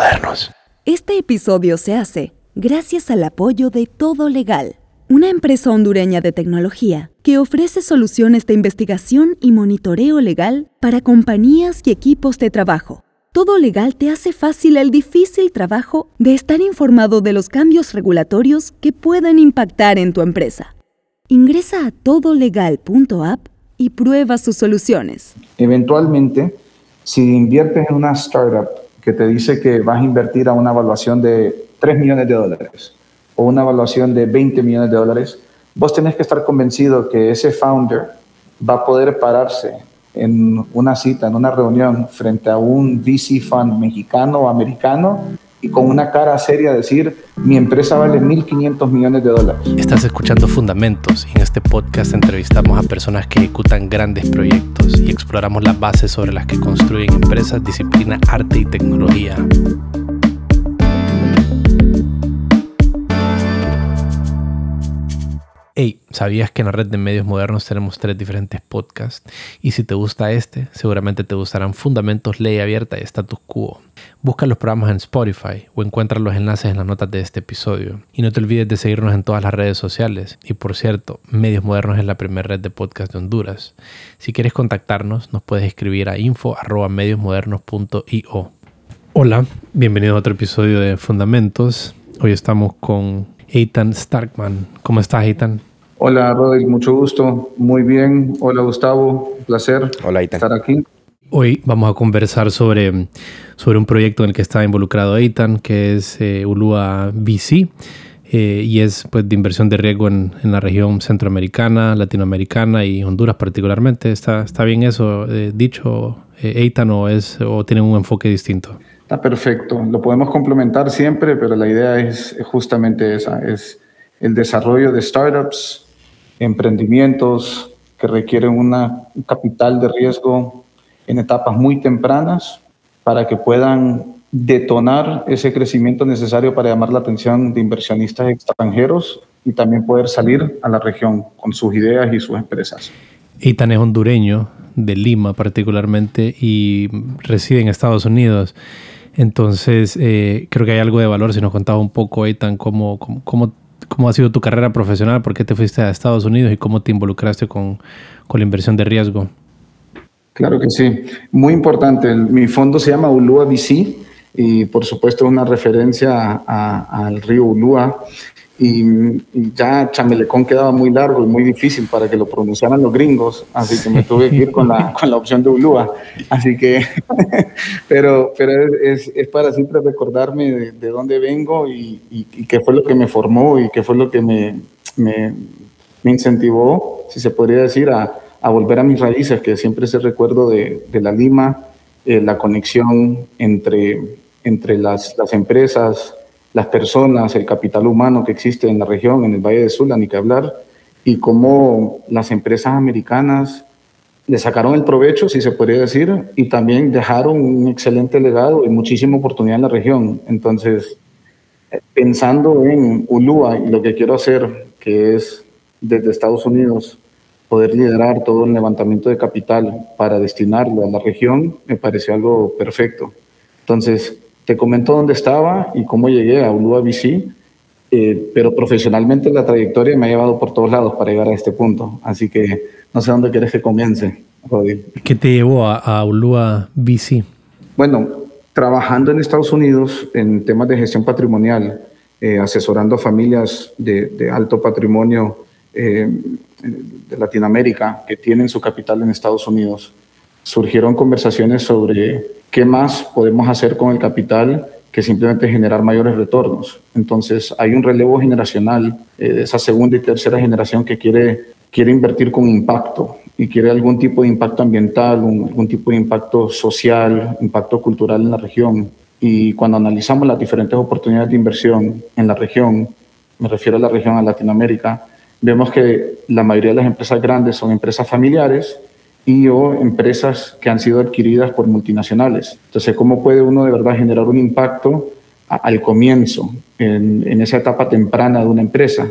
modernos. Este episodio se hace gracias al apoyo de Todo Legal, una empresa hondureña de tecnología que ofrece soluciones de investigación y monitoreo legal para compañías y equipos de trabajo. Todo Legal te hace fácil el difícil trabajo de estar informado de los cambios regulatorios que pueden impactar en tu empresa. Ingresa a todolegal.app y prueba sus soluciones. Eventualmente, si inviertes en una startup que te dice que vas a invertir a una evaluación de 3 millones de dólares o una evaluación de 20 millones de dólares, vos tenés que estar convencido que ese founder va a poder pararse en una cita, en una reunión frente a un VC fund mexicano o americano y con una cara seria decir, mi empresa vale 1.500 millones de dólares. Estás escuchando Fundamentos y en este podcast entrevistamos a personas que ejecutan grandes proyectos y exploramos las bases sobre las que construyen empresas, disciplina, arte y tecnología. Hey, ¿sabías que en la red de medios modernos tenemos tres diferentes podcasts? Y si te gusta este, seguramente te gustarán Fundamentos, Ley Abierta y Status Quo. Busca los programas en Spotify o encuentra los enlaces en las notas de este episodio. Y no te olvides de seguirnos en todas las redes sociales. Y por cierto, Medios Modernos es la primera red de podcast de Honduras. Si quieres contactarnos, nos puedes escribir a info.mediosmodernos.io. Hola, bienvenido a otro episodio de Fundamentos. Hoy estamos con Eitan Starkman. ¿Cómo estás, Eitan? Hola, Rodri, mucho gusto. Muy bien. Hola, Gustavo. Un placer Hola, estar aquí. Hoy vamos a conversar sobre, sobre un proyecto en el que está involucrado Eitan, que es eh, Ulua VC. Eh, y es pues, de inversión de riesgo en, en, la región centroamericana, latinoamericana y Honduras particularmente. ¿Está, está bien eso eh, dicho, Eitan, o, es, o tiene un enfoque distinto? Está perfecto. Lo podemos complementar siempre, pero la idea es justamente esa, es el desarrollo de startups emprendimientos que requieren una, un capital de riesgo en etapas muy tempranas para que puedan detonar ese crecimiento necesario para llamar la atención de inversionistas extranjeros y también poder salir a la región con sus ideas y sus empresas. Itan es hondureño, de Lima particularmente, y reside en Estados Unidos. Entonces, eh, creo que hay algo de valor si nos contaba un poco, Itan, cómo, cómo, cómo cómo ha sido tu carrera profesional, por qué te fuiste a Estados Unidos y cómo te involucraste con, con la inversión de riesgo. Claro que sí, muy importante. Mi fondo se llama Ulua VC y por supuesto una referencia al río Ulua y, ya Chamelecón quedaba muy largo y muy difícil para que lo pronunciaran los gringos, así que me tuve que ir con la, con la opción de Ulúa. Así que, pero, pero es, es, para siempre recordarme de, dónde vengo y, y, qué fue lo que me formó y qué fue lo que me, me, me incentivó, si se podría decir, a, a, volver a mis raíces, que siempre ese recuerdo de, de la Lima, eh, la conexión entre, entre las, las empresas, las personas, el capital humano que existe en la región, en el Valle de Sula, ni que hablar, y cómo las empresas americanas le sacaron el provecho, si se podría decir, y también dejaron un excelente legado y muchísima oportunidad en la región. Entonces, pensando en Ulúa y lo que quiero hacer, que es desde Estados Unidos poder liderar todo el levantamiento de capital para destinarlo a la región, me pareció algo perfecto. Entonces, te comento dónde estaba y cómo llegué a Ulua BC, eh, pero profesionalmente la trayectoria me ha llevado por todos lados para llegar a este punto. Así que no sé dónde quieres que comience, Rodri. ¿Qué te llevó a, a Ulua BC? Bueno, trabajando en Estados Unidos en temas de gestión patrimonial, eh, asesorando a familias de, de alto patrimonio eh, de Latinoamérica que tienen su capital en Estados Unidos, surgieron conversaciones sobre ¿qué más podemos hacer con el capital que simplemente generar mayores retornos? Entonces, hay un relevo generacional eh, de esa segunda y tercera generación que quiere, quiere invertir con impacto y quiere algún tipo de impacto ambiental, algún tipo de impacto social, impacto cultural en la región. Y cuando analizamos las diferentes oportunidades de inversión en la región, me refiero a la región a Latinoamérica, vemos que la mayoría de las empresas grandes son empresas familiares y o empresas que han sido adquiridas por multinacionales. Entonces, ¿cómo puede uno de verdad generar un impacto al comienzo, en, en, esa etapa temprana de una empresa?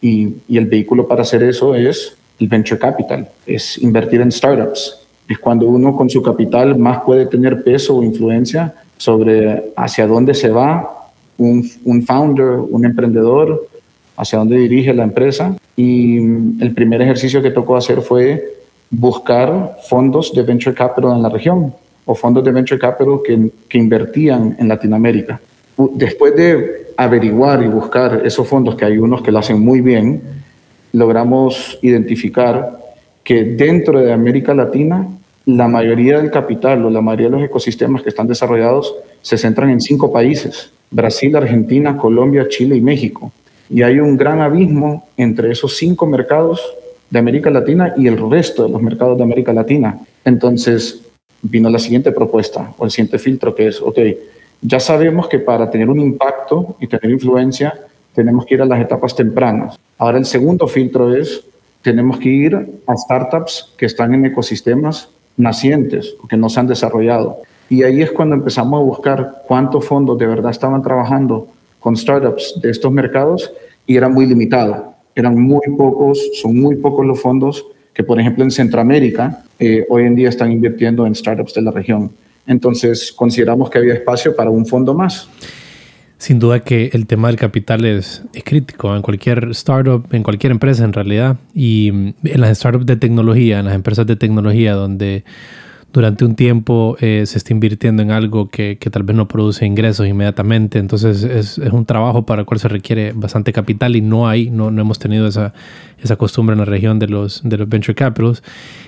Y, y, el vehículo para hacer eso es el venture capital, es invertir en startups. Es cuando uno con su capital más puede tener peso o influencia sobre hacia dónde se va un, un founder, un emprendedor, hacia dónde dirige la empresa. Y el primer ejercicio que tocó hacer fue buscar fondos de venture capital en la región o fondos de venture capital que, que invertían en Latinoamérica. Después de averiguar y buscar esos fondos, que hay unos que lo hacen muy bien, logramos identificar que dentro de América Latina la mayoría del capital o la mayoría de los ecosistemas que están desarrollados se centran en cinco países, Brasil, Argentina, Colombia, Chile y México. Y hay un gran abismo entre esos cinco mercados de América Latina y el resto de los mercados de América Latina. Entonces vino la siguiente propuesta o el siguiente filtro que es, ok, ya sabemos que para tener un impacto y tener influencia tenemos que ir a las etapas tempranas. Ahora el segundo filtro es, tenemos que ir a startups que están en ecosistemas nacientes que no se han desarrollado. Y ahí es cuando empezamos a buscar cuántos fondos de verdad estaban trabajando con startups de estos mercados y era muy limitado. Eran muy pocos, son muy pocos los fondos que, por ejemplo, en Centroamérica eh, hoy en día están invirtiendo en startups de la región. Entonces, consideramos que había espacio para un fondo más. Sin duda que el tema del capital es, es, crítico en cualquier startup, en cualquier empresa en realidad, y en las startups de tecnología, en las empresas de tecnología donde durante un tiempo eh, se está invirtiendo en algo que, que, tal vez no produce ingresos inmediatamente. Entonces es, es, un trabajo para el cual se requiere bastante capital y no hay, no, no hemos tenido esa, esa costumbre en la región de los, de los venture capitals,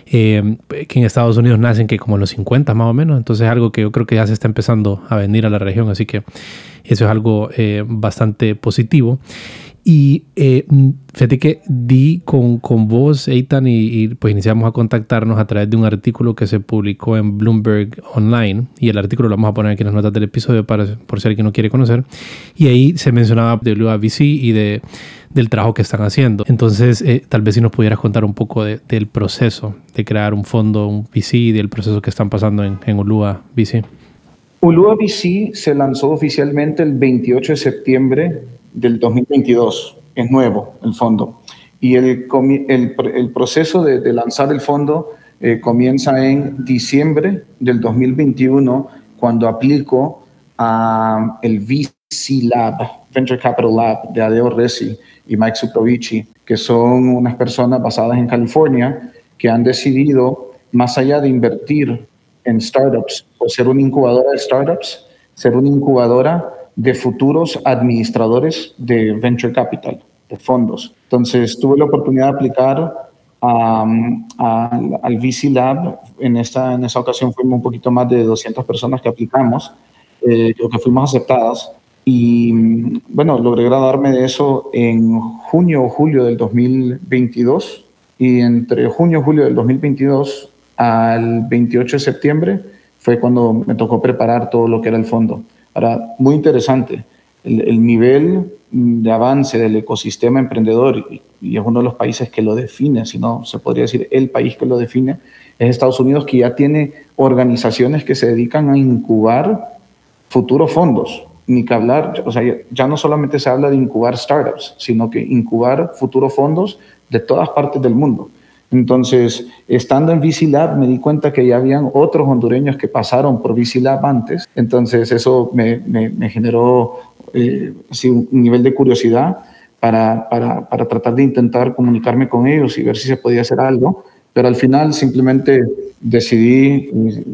eh, que en Estados Unidos nacen que como en los 50 más o menos. Entonces es algo que yo creo que ya se está empezando a venir a la región. Así que eso es algo eh, bastante positivo. Y eh, fíjate que di con, con vos, Eitan, y, pues iniciamos a contactarnos a través de un artículo que se publicó en Bloomberg Online. Y el artículo lo vamos a poner aquí en las notas del episodio para, por si alguien no quiere conocer. Y ahí se mencionaba de WABC y de, del trabajo que están haciendo. Entonces, eh, tal vez si nos pudieras contar un poco del proceso de crear un fondo, un VC, y del proceso que están pasando en, en Ulua VC. Ulua VC se lanzó oficialmente el 28 de septiembre del 2022. Es nuevo el fondo. Y el, el, proceso de, de, lanzar el fondo eh, comienza en diciembre del 2021, cuando aplico a el VC Lab, Venture Capital Lab de Adeo Resi y Mike Suprovici, que son unas personas basadas en California que han decidido, más allá de invertir en startups o ser una incubadora de startups, ser una incubadora de futuros administradores de venture capital, de fondos. Entonces, tuve la oportunidad de aplicar al VC Lab. En esta, en esa ocasión fuimos un poquito más de 200 personas que aplicamos, eh, que fuimos aceptadas. Y bueno, logré graduarme de eso en junio o julio del 2022. Y entre junio y julio del 2022 al 28 de septiembre fue cuando me tocó preparar todo lo que era el fondo. Ahora, muy interesante, el, nivel de avance del ecosistema emprendedor, y, es uno de los países que lo define, si no se podría decir el país que lo define, es Estados Unidos, que ya tiene organizaciones que se dedican a incubar futuros fondos. Ni que hablar, o sea, ya no solamente se habla de incubar startups, sino que incubar futuros fondos de todas partes del mundo. Entonces, estando en VC Lab, me di cuenta que ya habían otros hondureños que pasaron por VC Lab antes. Entonces, eso me, me, generó eh, un nivel de curiosidad para, para, para, tratar de intentar comunicarme con ellos y ver si se podía hacer algo. Pero al final simplemente decidí eh,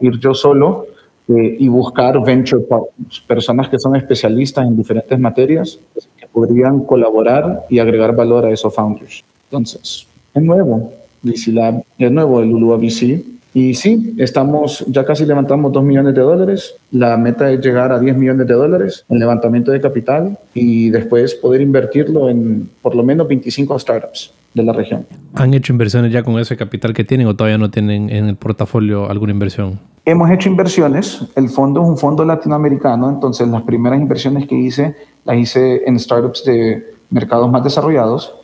ir yo solo eh, y buscar venture partners, personas que son especialistas en diferentes materias que podrían colaborar y agregar valor a esos founders. Entonces, es nuevo, VC Lab, es nuevo el Ulua VC. Y sí, estamos, ya casi levantamos 2 millones de dólares. La meta es llegar a 10 millones de dólares en levantamiento de capital y después poder invertirlo en por lo menos 25 startups de la región. ¿Han hecho inversiones ya con ese capital que tienen o todavía no tienen en el portafolio alguna inversión? Hemos hecho inversiones. El fondo es un fondo latinoamericano, entonces las primeras inversiones que hice las hice en startups de mercados más desarrollados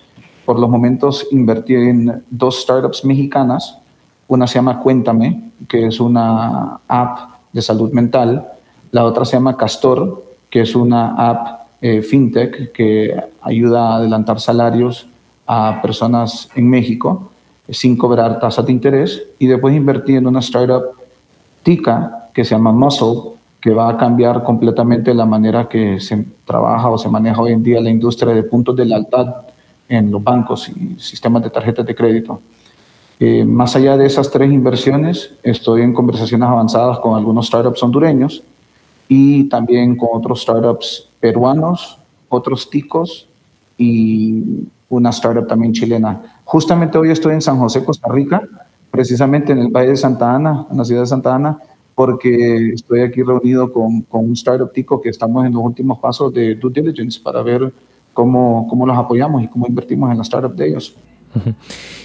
por los momentos invertí en dos startups mexicanas. Una se llama Cuéntame, que es una app de salud mental. La otra se llama Castor, que es una app eh, fintech que ayuda a adelantar salarios a personas en México sin cobrar tasas de interés. Y después invertí en una startup Tica, que se llama Muscle, que va a cambiar completamente la manera que se trabaja o se maneja hoy en día la industria de puntos de lealtad en los bancos y sistemas de tarjetas de crédito. Eh, más allá de esas tres inversiones, estoy en conversaciones avanzadas con algunos startups hondureños y también con otros startups peruanos, otros ticos y una startup también chilena. Justamente hoy estoy en San José, Costa Rica, precisamente en el Valle de Santa Ana, en la ciudad de Santa Ana, porque estoy aquí reunido con, con un startup tico que estamos en los últimos pasos de due diligence para ver cómo, cómo los apoyamos y cómo invertimos en la startup de ellos.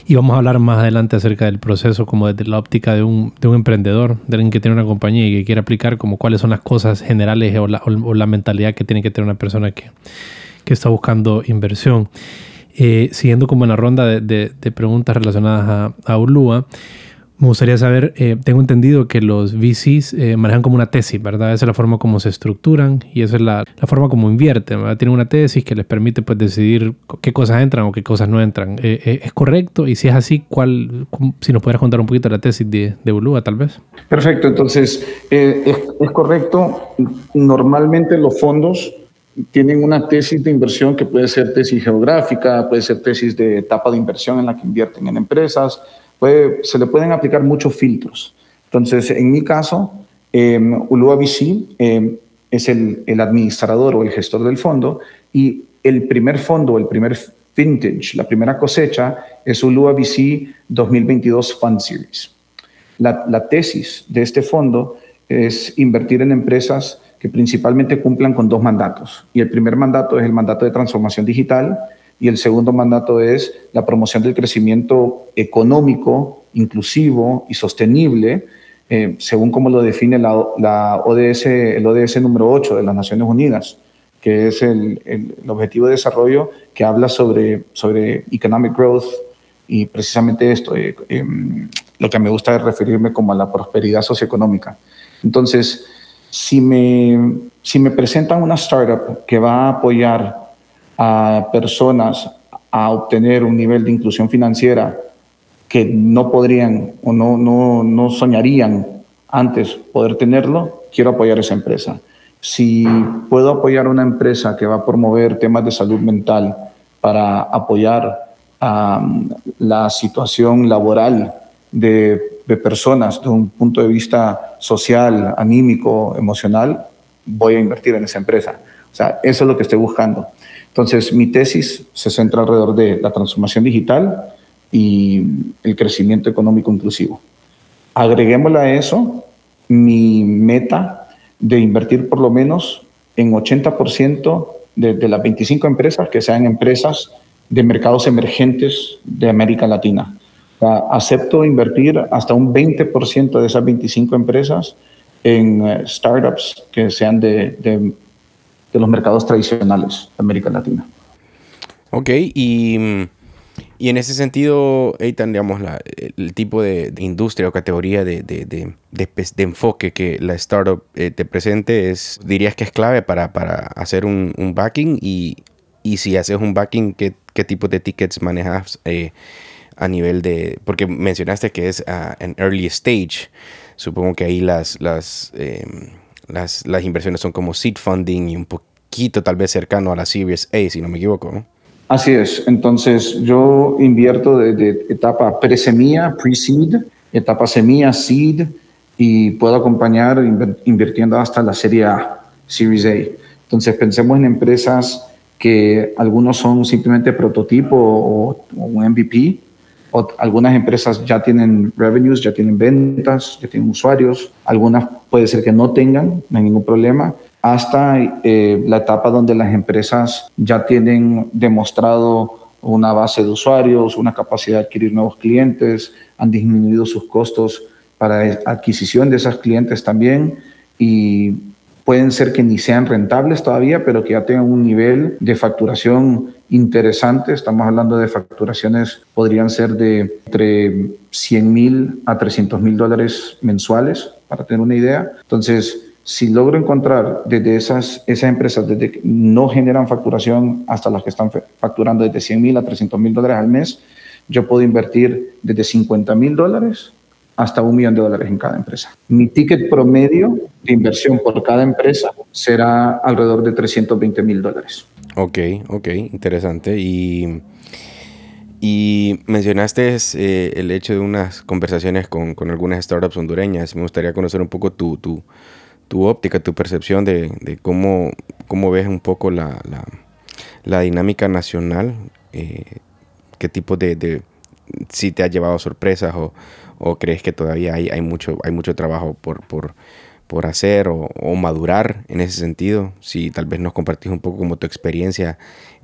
Y vamos a hablar más adelante acerca del proceso como desde la óptica de un, de un emprendedor, de alguien que tiene una compañía y que quiere aplicar como cuáles son las cosas generales o la, o la mentalidad que tiene que tener una persona que, que está buscando inversión. Eh, siguiendo como en la ronda de, preguntas relacionadas a, a Ulua, me gustaría saber, eh, tengo entendido que los VCs eh, manejan como una tesis, ¿verdad? Esa es la forma como se estructuran y esa es la, forma como invierten, ¿verdad? Tienen una tesis que les permite pues decidir qué cosas entran o qué cosas no entran. Eh, ¿Es correcto? Y si es así, ¿cuál, si nos pudieras contar un poquito la tesis de, de Ulua, tal vez. Perfecto, entonces es, es correcto. Normalmente los fondos tienen una tesis de inversión que puede ser tesis geográfica, puede ser tesis de etapa de inversión en la que invierten en empresas, se le pueden aplicar muchos filtros. Entonces, en mi caso, eh, Ulua VC eh, es el, administrador o el gestor del fondo y el primer fondo, el primer vintage, la primera cosecha es Ulua VC 2022 Fund Series. La tesis de este fondo es invertir en empresas que principalmente cumplan con dos mandatos. Y el primer mandato es el mandato de transformación digital y el segundo mandato es la promoción del crecimiento económico, inclusivo y sostenible, eh, según como lo define la, ODS, el ODS número 8 de las Naciones Unidas, que es el, objetivo de desarrollo que habla sobre, sobre economic growth y precisamente esto, eh, eh, lo que me gusta es referirme como a la prosperidad socioeconómica. Entonces, si me, si me presentan una startup que va a apoyar a personas a obtener un nivel de inclusión financiera que no podrían o no, no, no soñarían antes poder tenerlo, quiero apoyar esa empresa. Si puedo apoyar una empresa que va a promover temas de salud mental para apoyar um, la situación laboral de, personas desde un punto de vista social, anímico, emocional, voy a invertir en esa empresa. O sea, eso es lo que estoy buscando. Entonces, mi tesis se centra alrededor de la transformación digital y el crecimiento económico inclusivo. Agreguémosle a eso mi meta de invertir por lo menos en 80% de, las 25 empresas que sean empresas de mercados emergentes de América Latina. Acepto invertir hasta un 20% de esas 25 empresas en uh, startups que sean de de los mercados tradicionales de América Latina. Ok, y, y en ese sentido, Eitan, digamos, la, el tipo de, industria o categoría de, de, de, enfoque que la startup eh, te presente es, dirías que es clave para, para hacer un, backing y, y, si haces un backing, ¿qué, qué tipo de tickets manejas eh, a nivel de, porque mencionaste que es uh, en early stage, supongo que ahí las... las eh, las, las inversiones son como seed funding y un poquito tal vez cercano a la Series A, si no me equivoco. ¿no? Así es. Entonces yo invierto de, etapa pre-semilla, pre-seed, etapa semilla, seed, y puedo acompañar invirtiendo hasta la serie A, Series A. Entonces pensemos en empresas que algunos son simplemente prototipo o, o un MVP, algunas empresas ya tienen revenues, ya tienen ventas, ya tienen usuarios, algunas puede ser que no tengan, no hay ningún problema, hasta eh, la etapa donde las empresas ya tienen demostrado una base de usuarios, una capacidad de adquirir nuevos clientes, han disminuido sus costos para adquisición de esos clientes también. Y pueden ser que ni sean rentables todavía, pero que ya tengan un nivel de facturación interesante. Estamos hablando de facturaciones, podrían ser de entre 100 mil a 300 mil dólares mensuales, para tener una idea. Entonces, si logro encontrar desde esas, esas empresas, desde que no generan facturación hasta las que están facturando desde 100 mil a 300 mil dólares al mes, yo puedo invertir desde 50 mil dólares hasta un millón de dólares en cada empresa. Mi ticket promedio de inversión por cada empresa será alrededor de 320 mil dólares. Ok, ok, interesante. Y, y mencionaste eh, el hecho de unas conversaciones con, con, algunas startups hondureñas. Me gustaría conocer un poco tu, tu, tu óptica, tu percepción de, de, cómo, cómo ves un poco la, la, dinámica nacional. Eh, ¿Qué tipo de, de, si te ha llevado sorpresas o, o crees que todavía hay, mucho, hay mucho trabajo por, por, por hacer o, o, madurar en ese sentido? Si tal vez nos compartís un poco como tu experiencia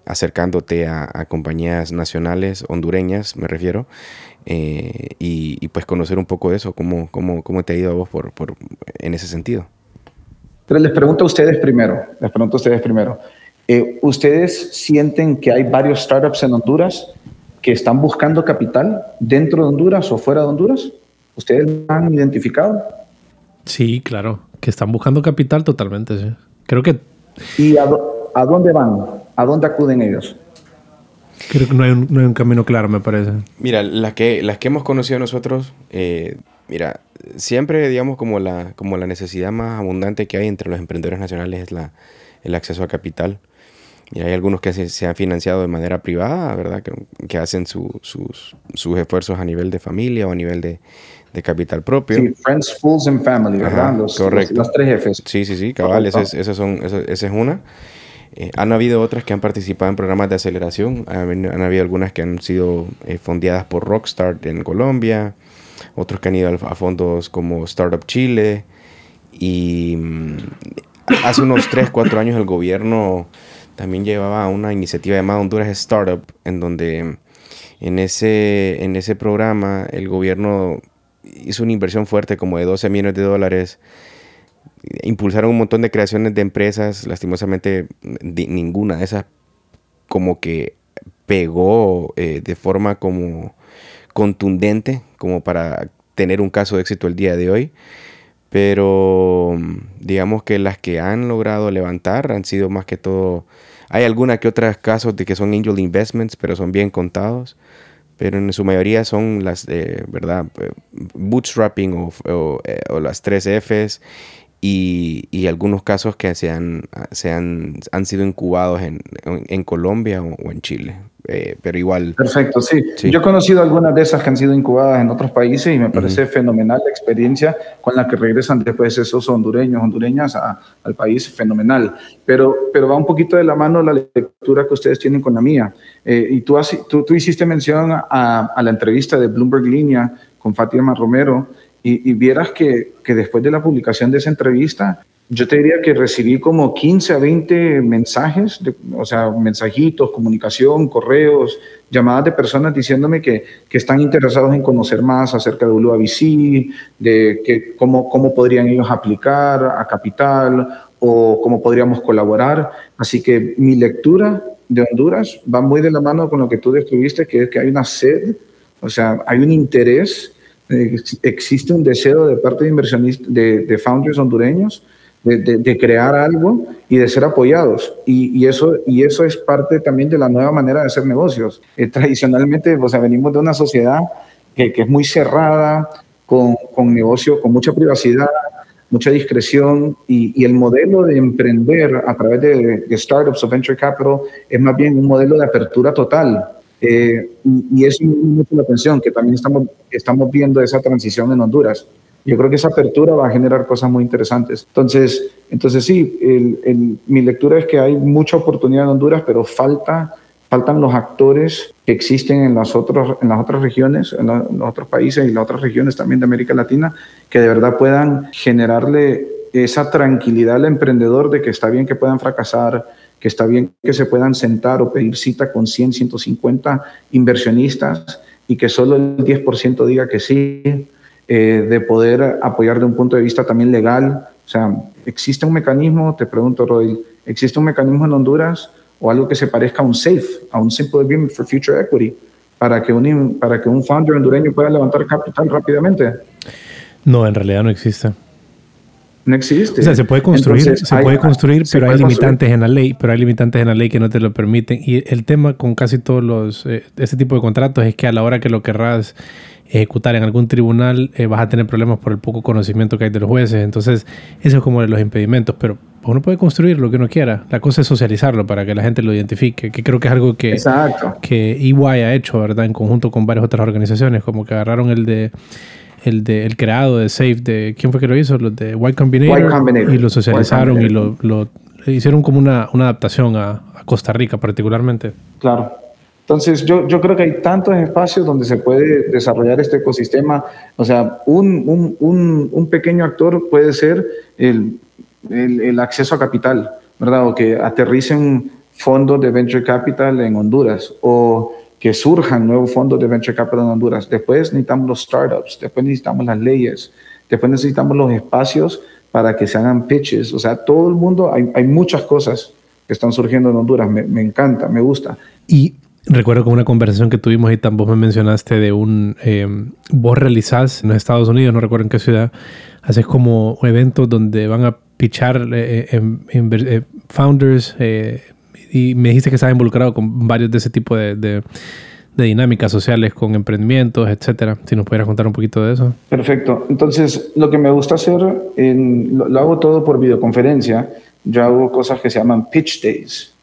acercándote a, compañías nacionales, hondureñas me refiero, eh, y, y, pues conocer un poco eso, cómo, cómo, cómo te ha ido a vos por, por, en ese sentido. Pero les pregunto a ustedes primero, les pregunto a ustedes primero, eh, ¿ustedes sienten que hay varios startups en Honduras que están buscando capital dentro de Honduras o fuera de Honduras? ¿Ustedes lo han identificado? Sí, claro, que están buscando capital totalmente, sí. Creo que... ¿Y a, a dónde van? ¿A dónde acuden ellos? Creo que no hay un, no hay un camino claro, me parece. Mira, las que, las que hemos conocido nosotros, eh, mira, siempre, digamos, como la, como la necesidad más abundante que hay entre los emprendedores nacionales es la, el acceso a capital. Y hay algunos que se, se han financiado de manera privada, ¿verdad? Que, que hacen su, sus, sus, esfuerzos a nivel de familia o a nivel de, de capital propio. Sí, Friends, Fools and Family, ¿verdad? Ajá, los, correcto. Los, tres jefes. Sí, sí, sí, cabal, esa es, esas son, esa, esa es una. Eh, han habido otras que han participado en programas de aceleración. Han, han habido algunas que han sido eh, fondeadas por Rockstart en Colombia. Otros que han ido a, a fondos como Startup Chile. Y mm, hace unos 3, 4 años el gobierno también llevaba una iniciativa llamada Honduras Startup, en donde en ese, en ese programa el gobierno hizo una inversión fuerte como de 12 millones de dólares. Impulsaron un montón de creaciones de empresas. Lastimosamente, ninguna de esas como que pegó eh, de forma como contundente como para tener un caso de éxito el día de hoy. Pero digamos que las que han logrado levantar han sido más que todo hay alguna que otras casos de que son angel investments, pero son bien contados. Pero en su mayoría son las, eh, ¿verdad? Bootstrapping o, eh, o, las 3 Fs y, y, algunos casos que se han, han, sido incubados en, en, en Colombia o, o, en Chile. Eh, pero igual. Perfecto, sí. sí. Yo he conocido algunas de esas que han sido incubadas en otros países y me parece uh -huh. fenomenal la experiencia con la que regresan después esos hondureños, hondureñas a, al país, fenomenal. Pero, pero va un poquito de la mano la lectura que ustedes tienen con la mía. Eh, y tú, has, tú, tú, hiciste mención a, a, la entrevista de Bloomberg Línea con Fátima Romero y, y vieras que, que después de la publicación de esa entrevista, yo te diría que recibí como 15 a 20 mensajes, de, o sea, mensajitos, comunicación, correos, llamadas de personas diciéndome que, que están interesados en conocer más acerca de UABC, de que, cómo, cómo podrían ellos aplicar a capital o cómo podríamos colaborar. Así que mi lectura de Honduras va muy de la mano con lo que tú describiste, que es que hay una sed, o sea, hay un interés, eh, existe un deseo de parte de inversionistas, de, de founders hondureños, de, crear algo y de ser apoyados. Y, eso, y eso es parte también de la nueva manera de hacer negocios. Eh, tradicionalmente, o sea, venimos de una sociedad que, es muy cerrada, con, con negocio, con mucha privacidad, mucha discreción, y, y, el modelo de emprender a través de, de, startups o venture capital es más bien un modelo de apertura total. Eh, y, y eso me mucho la atención, que también estamos, estamos viendo esa transición en Honduras. Yo creo que esa apertura va a generar cosas muy interesantes. Entonces, entonces sí, el, el, mi lectura es que hay mucha oportunidad en Honduras, pero falta, faltan los actores que existen en las, otros, en las otras regiones, en, la, en los otros países y las otras regiones también de América Latina, que de verdad puedan generarle esa tranquilidad al emprendedor de que está bien que puedan fracasar, que está bien que se puedan sentar o pedir cita con 100, 150 inversionistas y que solo el 10% diga que sí eh, de poder apoyar de un punto de vista también legal. O sea, ¿existe un mecanismo, te pregunto, Roy, ¿existe un mecanismo en Honduras o algo que se parezca a un SAFE, a un Simple Agreement for Future Equity, para que un, para que un founder hondureño pueda levantar capital rápidamente? No, en realidad no existe. No existe. O sea, se puede construir, Entonces, se hay, puede construir, se pero puede hay limitantes construir. en la ley, pero hay limitantes en la ley que no te lo permiten. Y el tema con casi todos los, eh, ese tipo de contratos es que a la hora que lo querrás ejecutar en algún tribunal, eh, vas a tener problemas por el poco conocimiento que hay de los jueces. Entonces, eso es como de los impedimentos, pero uno puede construir lo que uno quiera. La cosa es socializarlo para que la gente lo identifique, que creo que es algo que, que EY ha hecho, ¿verdad? En conjunto con varias otras organizaciones, como que agarraron el de el de el creado de Safe de quién fue que lo hizo los de White Combinator, y lo socializaron y lo, lo, hicieron como una, una adaptación a, a, Costa Rica particularmente claro entonces yo, yo creo que hay tantos espacios donde se puede desarrollar este ecosistema o sea un, un, un, un pequeño actor puede ser el, el, el, acceso a capital verdad o que aterricen fondos de venture capital en Honduras o que surjan nuevos fondos de venture capital en Honduras. Después necesitamos los startups, después necesitamos las leyes, después necesitamos los espacios para que se hagan pitches. O sea, todo el mundo, hay, hay muchas cosas que están surgiendo en Honduras. Me, me, encanta, me gusta. Y recuerdo con una conversación que tuvimos y también me mencionaste de un, eh, vos realizás en los Estados Unidos, no recuerdo en qué ciudad, haces como eventos donde van a pitchar eh, eh, founders, y me dijiste que estaba involucrado con varios de ese tipo de, dinámicas sociales, con emprendimientos, etcétera. Si nos pudieras contar un poquito de eso. Perfecto. Entonces, lo que me gusta hacer, lo, lo, hago todo por videoconferencia. Yo hago cosas que se llaman pitch days.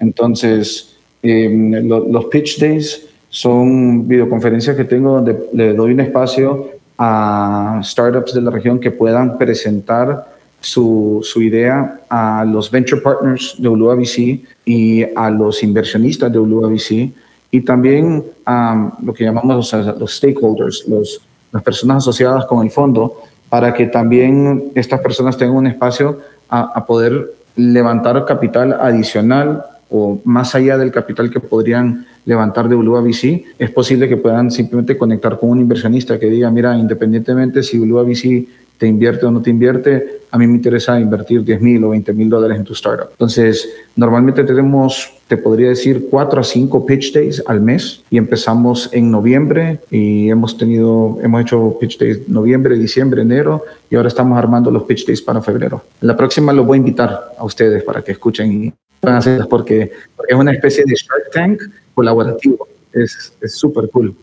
Entonces, eh, lo, los pitch days son videoconferencias que tengo donde le doy un espacio a startups de la región que puedan presentar su, su, idea a los venture partners de VC y a los inversionistas de VC y también a lo que llamamos los, los stakeholders, los, las personas asociadas con el fondo, para que también estas personas tengan un espacio a, a poder levantar capital adicional o más allá del capital que podrían levantar de Ulua VC, es posible que puedan simplemente conectar con un inversionista que diga, mira, independientemente si Ulua VC te invierte o no te invierte, a mí me interesa invertir 10 mil o 20 mil dólares en tu startup. Entonces, normalmente tenemos, te podría decir, 4 a 5 pitch days al mes y empezamos en noviembre y hemos tenido, hemos hecho pitch days noviembre, diciembre, enero y ahora estamos armando los pitch days para febrero. La próxima los voy a invitar a ustedes para que escuchen y puedan hacerlas porque, porque es una especie de Shark Tank colaborativo. Es súper cool.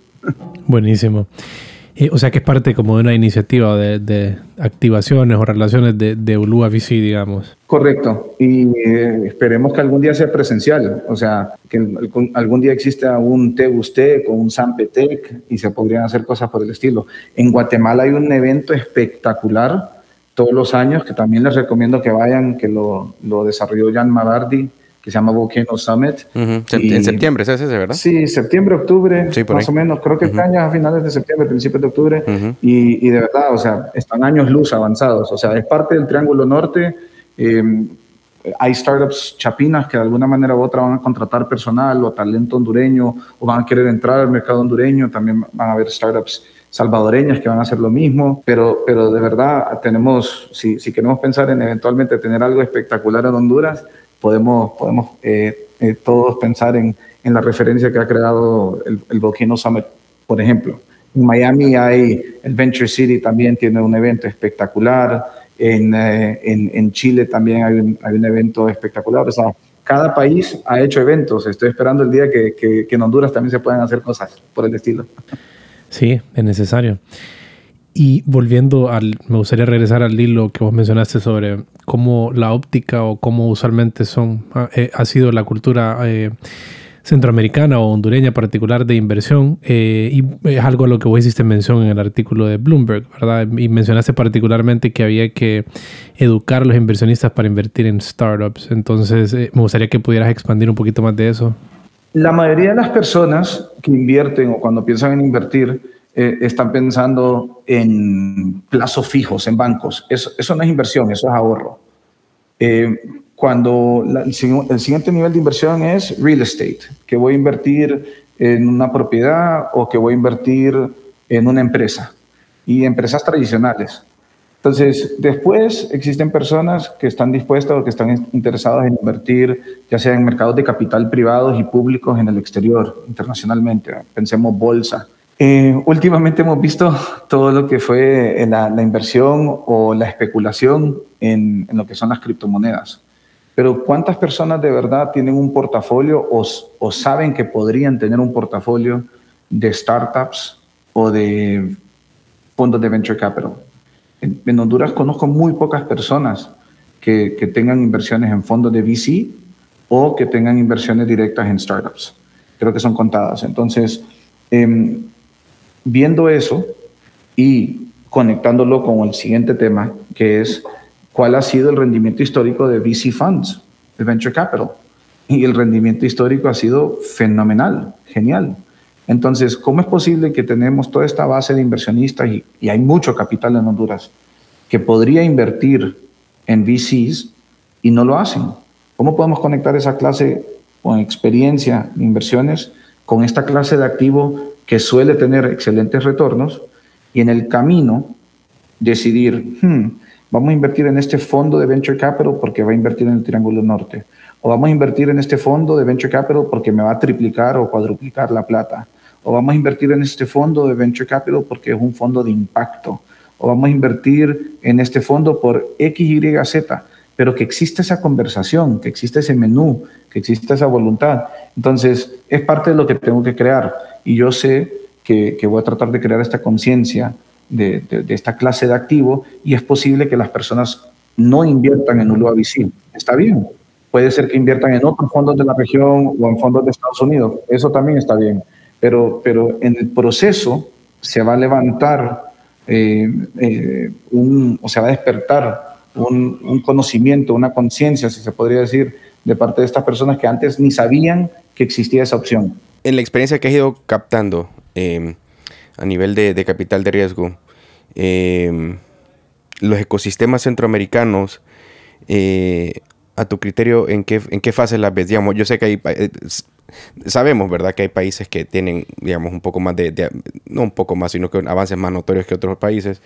Buenísimo. Eh, o sea que es parte como de una iniciativa de, de activaciones o relaciones de, de Ulua VC, digamos. Correcto. Y eh, esperemos que algún día sea presencial. O sea, que algún, algún día exista un TEUSTEC o un SAMPETEC y se podrían hacer cosas por el estilo. En Guatemala hay un evento espectacular todos los años que también les recomiendo que vayan, que lo, lo desarrolló Jan Mavardi que se llama Volcano Summit. Uh -huh. y, en septiembre, ¿es ese, verdad? Sí, septiembre, octubre, sí, más ahí. o menos. Creo que uh -huh. este año a finales de septiembre, principios de octubre. Uh -huh. y, y, de verdad, o sea, están años luz avanzados. O sea, es parte del Triángulo Norte. Eh, hay startups chapinas que de alguna manera u otra van a contratar personal o talento hondureño o van a querer entrar al mercado hondureño. También van a haber startups salvadoreñas que van a hacer lo mismo, pero, pero de verdad tenemos, si, si queremos pensar en eventualmente tener algo espectacular en Honduras, podemos, podemos eh, eh, todos pensar en, en, la referencia que ha creado el, el Volcano Summit, por ejemplo. En Miami hay el Venture City, también tiene un evento espectacular. En, eh, en, Chile también hay un, evento espectacular. O sea, cada país ha hecho eventos. Estoy esperando el día que, que en Honduras también se puedan hacer cosas por el estilo. Sí, es necesario. Y volviendo al, me gustaría regresar al hilo que vos mencionaste sobre cómo la óptica o cómo usualmente son, eh, ha sido la cultura eh, centroamericana o hondureña particular de inversión. Eh, y es algo a lo que vos hiciste mención en el artículo de Bloomberg, ¿verdad? Y mencionaste particularmente que había que educar a los inversionistas para invertir en startups. Entonces, me gustaría que pudieras expandir un poquito más de eso. La mayoría de las personas que invierten o cuando piensan en invertir, eh, están pensando en plazos fijos, en bancos. Eso, eso no es inversión, eso es ahorro. Eh, cuando la, el, el, siguiente nivel de inversión es real estate, que voy a invertir en una propiedad o que voy a invertir en una empresa y empresas tradicionales. Entonces, después existen personas que están dispuestas o que están interesadas en invertir, ya sea en mercados de capital privados y públicos en el exterior, internacionalmente. Pensemos bolsa, eh, últimamente hemos visto todo lo que fue la, la inversión o la especulación en, en, lo que son las criptomonedas. Pero ¿cuántas personas de verdad tienen un portafolio o, o, saben que podrían tener un portafolio de startups o de fondos de venture capital. En, Honduras conozco muy pocas personas que, que, tengan inversiones en fondos de VC o que tengan inversiones directas en startups. Creo que son contadas. Entonces, em, viendo eso y conectándolo con el siguiente tema, que es cuál ha sido el rendimiento histórico de VC funds, de venture capital. Y el rendimiento histórico ha sido fenomenal, genial. Entonces, ¿cómo es posible que tenemos toda esta base de inversionistas y, hay mucho capital en Honduras que podría invertir en VCs y no lo hacen? ¿Cómo podemos conectar esa clase con experiencia de inversiones con esta clase de activo que suele tener excelentes retornos y en el camino decidir, hmm, vamos a invertir en este fondo de venture capital porque va a invertir en el Triángulo Norte, o vamos a invertir en este fondo de venture capital porque me va a triplicar o cuadruplicar la plata, o vamos a invertir en este fondo de venture capital porque es un fondo de impacto, o vamos a invertir en este fondo por X, Y, Z, pero que existe esa conversación, que existe ese menú, que existe esa voluntad. Entonces, es parte de lo que tengo que crear y yo sé que, voy a tratar de crear esta conciencia de, esta clase de activo y es posible que las personas no inviertan en un lugar visible. Está bien. Puede ser que inviertan en otros fondos de la región o en fondos de Estados Unidos. Eso también está bien. Pero, pero en el proceso se va a levantar eh, eh, un, o se va a despertar un, un conocimiento, una conciencia, si se podría decir, de parte de estas personas que antes ni sabían que existía esa opción en la experiencia que has ido captando em, a nivel de, capital de riesgo, em, los ecosistemas centroamericanos, eh, a tu criterio, ¿en qué, ¿en qué fase las ves? Yo sé que hay, eh, sabemos, ¿verdad? Que hay países que tienen, digamos, un poco más de, no un poco más, sino que avances más notorios que otros países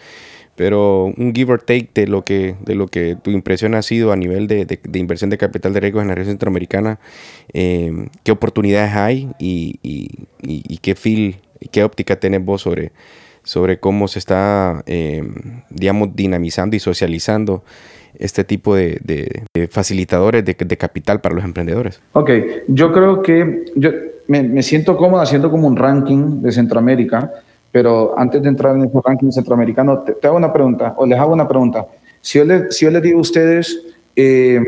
pero un give or take de lo que, de lo que tu impresión ha sido a nivel de, de, inversión de capital de riesgo en la región centroamericana, eh, qué oportunidades hay y, y, y, qué feel, qué óptica tenés vos sobre, sobre cómo se está, eh, digamos, dinamizando y socializando este tipo de, facilitadores de, capital para los emprendedores. Ok, yo creo que yo me, siento cómodo haciendo como un ranking de Centroamérica pero antes de entrar en ese ranking centroamericano, te, hago una pregunta, o les hago una pregunta. Si yo, les, si yo les digo a ustedes, eh,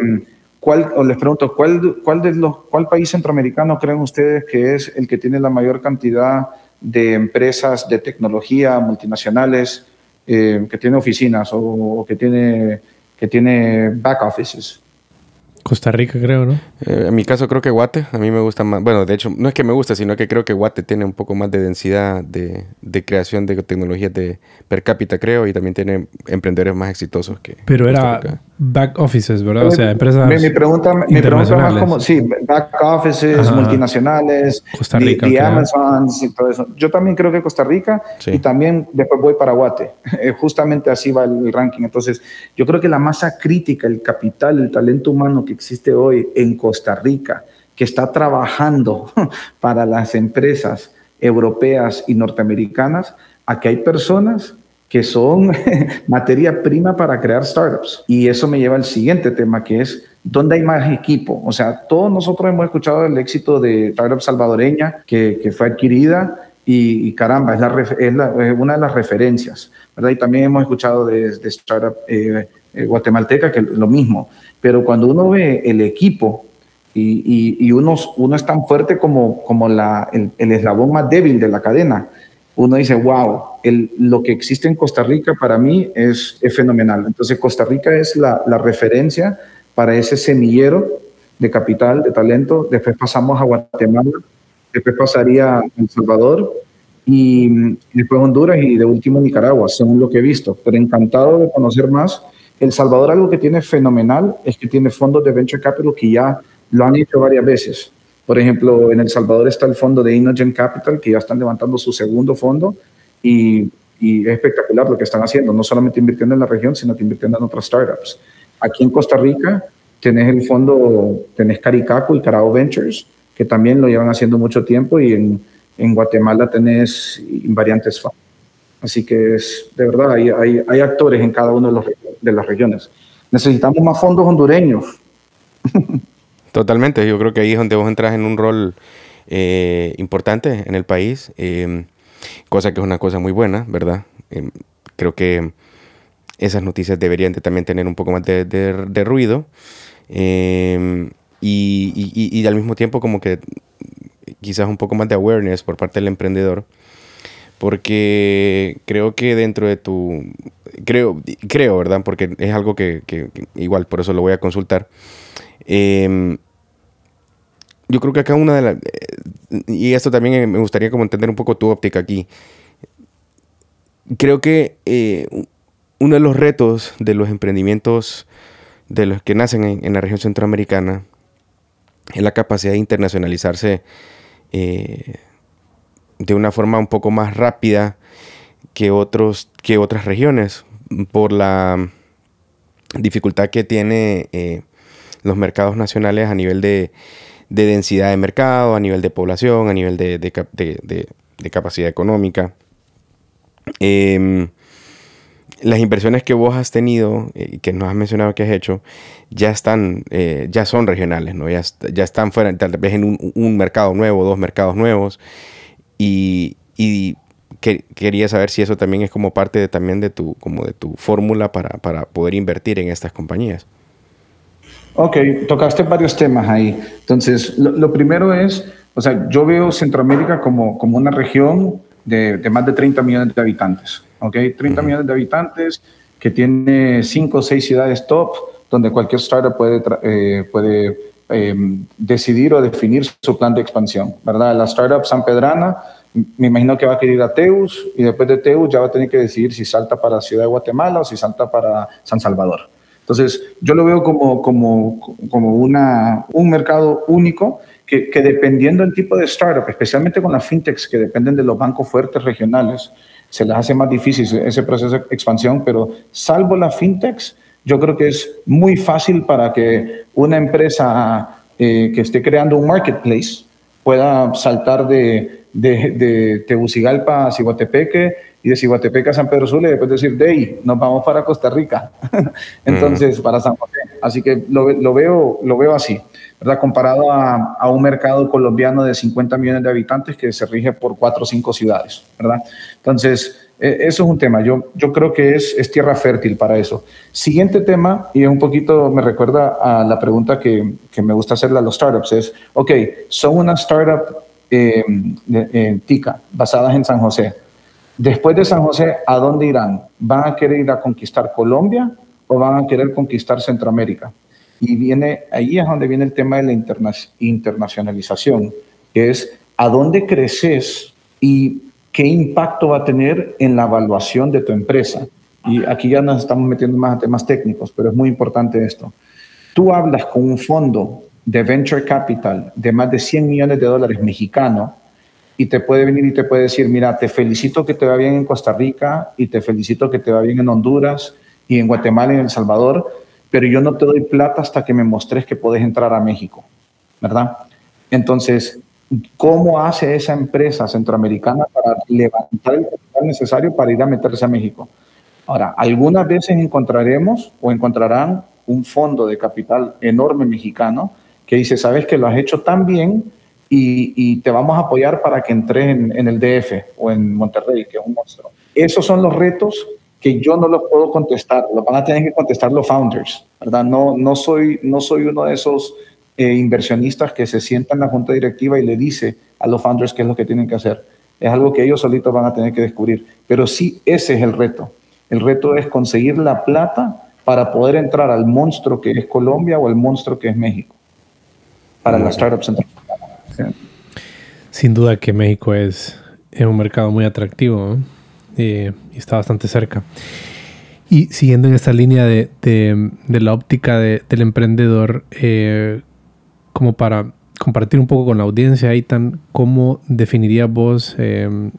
¿cuál, o les pregunto, ¿cuál, cuál, de los, ¿cuál país centroamericano creen ustedes que es el que tiene la mayor cantidad de empresas de tecnología multinacionales eh, que tiene oficinas o, que, tiene, que tiene back offices? Costa Rica, creo, ¿no? Eh, en mi caso creo que Guate, a mí me gusta más, bueno, de hecho, no es que me guste, sino que creo que Guate tiene un poco más de densidad de, de creación de tecnologías de per cápita, creo, y también tiene emprendedores más exitosos que... Pero era back offices, ¿verdad? O sea, empresas Mi, pregunta, mi pregunta más como, sí, back offices, multinacionales, Costa Rica, the, Amazon y todo eso. Yo también creo que Costa Rica y también después voy para Guate. Eh, justamente así va el ranking. Entonces, yo creo que la masa crítica, el capital, el talento humano que existe hoy en Costa Rica, que está trabajando para las empresas europeas y norteamericanas, aquí hay personas que son materia prima para crear startups. Y eso me lleva al siguiente tema, que es dónde hay más equipo. O sea, todos nosotros hemos escuchado el éxito de Startup Salvadoreña, que, que fue adquirida, y, caramba, es, la, es, una de las referencias, ¿verdad? Y también hemos escuchado de, Startup eh, eh, Guatemalteca, que lo mismo. Pero cuando uno ve el equipo y, y, uno, uno, es tan fuerte como, como la, el, eslabón más débil de la cadena, uno dice, wow, el, lo que existe en Costa Rica para mí es, es fenomenal. Entonces Costa Rica es la, la, referencia para ese semillero de capital, de talento. Después pasamos a Guatemala, después pasaría a El Salvador y después Honduras y de último Nicaragua, según lo que he visto. Pero encantado de conocer más el Salvador algo que tiene fenomenal es que tiene fondos de venture capital que ya lo han hecho varias veces. Por ejemplo, en El Salvador está el fondo de Inogen Capital, que ya están levantando su segundo fondo y, es espectacular lo que están haciendo, no solamente invirtiendo en la región, sino que invirtiendo en otras startups. Aquí en Costa Rica tenés el fondo, tenés Caricaco y Carao Ventures, que también lo llevan haciendo mucho tiempo, y en, en Guatemala tenés Invariantes. Así que es, de verdad, hay, hay, hay actores en cada uno de, los, de las regiones. Necesitamos más fondos hondureños. Totalmente, yo creo que ahí es donde vos entras en un rol eh, importante en el país. Eh, cosa que es una cosa muy buena, ¿verdad? Em, creo que esas noticias deberían también tener un poco más de, ruido. Em, y, al mismo tiempo como que quizás un poco más de awareness por parte del emprendedor. Porque creo que dentro de tu... Creo, creo ¿verdad? Porque es algo que, igual por eso lo voy a consultar. Em, yo creo que acá una de las... Y esto también me gustaría como entender un poco tu óptica aquí. Creo que eh, uno de los retos de los emprendimientos de los que nacen en, la región centroamericana es la capacidad de internacionalizarse eh, de una forma un poco más rápida que, otros, que otras regiones por la dificultad que tiene eh, los mercados nacionales a nivel de, densidad de mercado, a nivel de población, a nivel de, capacidad económica. Em, las inversiones que vos has tenido y eh, que nos has mencionado que has hecho ya están eh, ya son regionales no ya, ya están fuera tal vez en un, mercado nuevo dos mercados nuevos y, y que, quería saber si eso también es como parte de, también de tu como de tu fórmula para, para, poder invertir en estas compañías Ok, tocaste varios temas ahí. Entonces, lo, primero es, o sea, yo veo Centroamérica como, como una región de, de más de 30 millones de habitantes. ¿ok? 30 millones de habitantes, que tiene 5 o 6 ciudades top, donde cualquier startup puede, eh, puede em, decidir o definir su plan de expansión, ¿verdad? La startup San Pedrana, me imagino que va a querer ir a Teus y después de Teus ya va a tener que decidir si salta para Ciudad de Guatemala o si salta para San Salvador. Entonces, yo lo veo como, como, como una, un mercado único que, que, dependiendo del tipo de startup, especialmente con las fintechs que dependen de los bancos fuertes regionales, se les hace más difícil ese proceso de expansión, pero salvo las fintechs, yo creo que es muy fácil para que una empresa eh, que esté creando un marketplace pueda saltar de, de, de Tegucigalpa a Ciguatepeque y de Ciguatepeque a San Pedro Sula y después decir, de ahí, nos vamos para Costa Rica. Entonces, para San José. Así que lo, lo, veo, lo veo así. ¿verdad? Comparado a, a, un mercado colombiano de 50 millones de habitantes que se rige por cuatro o cinco ciudades, ¿verdad? Entonces, eso es un tema. Yo, yo creo que es, es, tierra fértil para eso. Siguiente tema, y un poquito me recuerda a la pregunta que, que me gusta hacerle a los startups, es, ok, son una startup eh, TICA, basadas en San José. Después de San José, ¿a dónde irán? ¿Van a querer ir a conquistar Colombia o van a querer conquistar Centroamérica? Y viene, ahí es donde viene el tema de la internacionalización, que es a dónde creces y qué impacto va a tener en la evaluación de tu empresa. Y aquí ya nos estamos metiendo más a temas técnicos, pero es muy importante esto. Tú hablas con un fondo de venture capital de más de 100 millones de dólares mexicano y te puede venir y te puede decir, mira, te felicito que te va bien en Costa Rica y te felicito que te va bien en Honduras y en Guatemala y en El Salvador, pero yo no te doy plata hasta que me mostres que puedes entrar a México, ¿verdad? Entonces, ¿cómo hace esa empresa centroamericana para levantar el capital necesario para ir a meterse a México? Ahora, algunas veces encontraremos o encontrarán un fondo de capital enorme mexicano que dice, sabes que lo has hecho tan bien y, te vamos a apoyar para que entres en, en el DF o en Monterrey, que es un monstruo. Esos son los retos que yo no los puedo contestar, lo van a tener que contestar los founders, ¿verdad? No, no, soy, no soy uno de esos eh, inversionistas que se sienta en la junta directiva y le dice a los founders qué es lo que tienen que hacer. Es algo que ellos solitos van a tener que descubrir. Pero sí, ese es el reto. El reto es conseguir la plata para poder entrar al monstruo que es Colombia o al monstruo que es México, para las startups Sin duda que México es, es un mercado muy atractivo. ¿no? y está bastante cerca. Y siguiendo en esta línea de, de, la óptica del emprendedor, eh, como para compartir un poco con la audiencia, Aitan, ¿cómo definirías vos eh,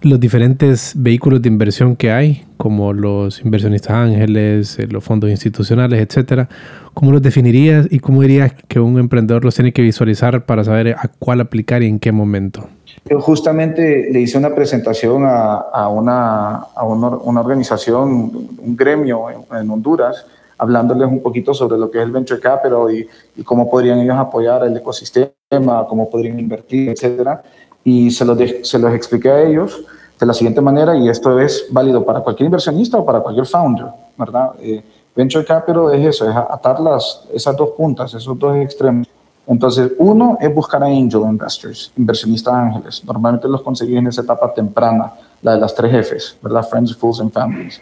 los diferentes vehículos de inversión que hay, como los inversionistas ángeles, eh, los fondos institucionales, etcétera? ¿Cómo los definirías y cómo dirías que un emprendedor los tiene que visualizar para saber a cuál aplicar y en qué momento? Yo justamente le hice una presentación a, una, a una, organización, un gremio en, Honduras, hablándoles un poquito sobre lo que es el Venture Capital y, cómo podrían ellos apoyar el ecosistema, cómo podrían invertir, etcétera. y se los, se los expliqué a ellos de la siguiente manera, y esto es válido para cualquier inversionista o para cualquier founder, ¿verdad? Eh, venture capital es eso, es atar las, esas dos puntas, esos dos extremos. Entonces, uno es buscar a angel investors, inversionistas ángeles. Normalmente los conseguís en esa etapa temprana, la de las tres Fs, ¿verdad? Friends, Fools and Families.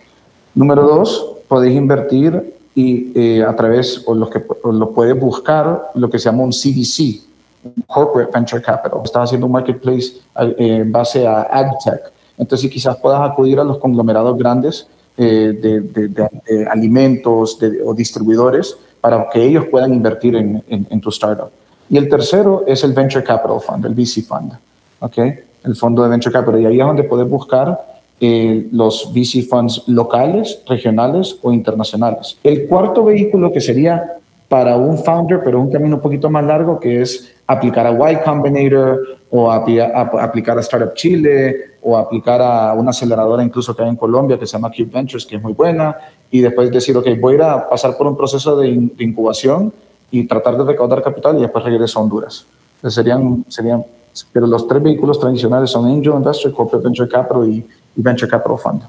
Número dos, podéis invertir y eh, a través, o lo que lo puedes buscar, lo que se llama un CVC, Corporate Venture Capital. Estás haciendo un marketplace eh, en base a AgTech. Entonces, quizás puedas acudir a los conglomerados grandes eh, de, alimentos o distribuidores para que ellos puedan invertir en, en, tu startup. Y el tercero es el Venture Capital Fund, el VC Fund, ¿okay? el fondo de Venture Capital. Y ahí es donde puedes buscar eh, los VC funds locales, regionales o internacionales. El cuarto vehículo que sería para un founder, pero un camino un poquito más largo, que es aplicar a Y Combinator o aplicar a Startup Chile o aplicar a una aceleradora incluso que hay en Colombia que se llama Cube Ventures, que es muy buena, y después decir, ok, voy a ir a pasar por un proceso de, incubación y tratar de recaudar capital y después regreso a Honduras. Entonces serían, serían, pero los tres vehículos tradicionales son Angel Investor, Corporate Venture Capital y, Venture Capital Fund.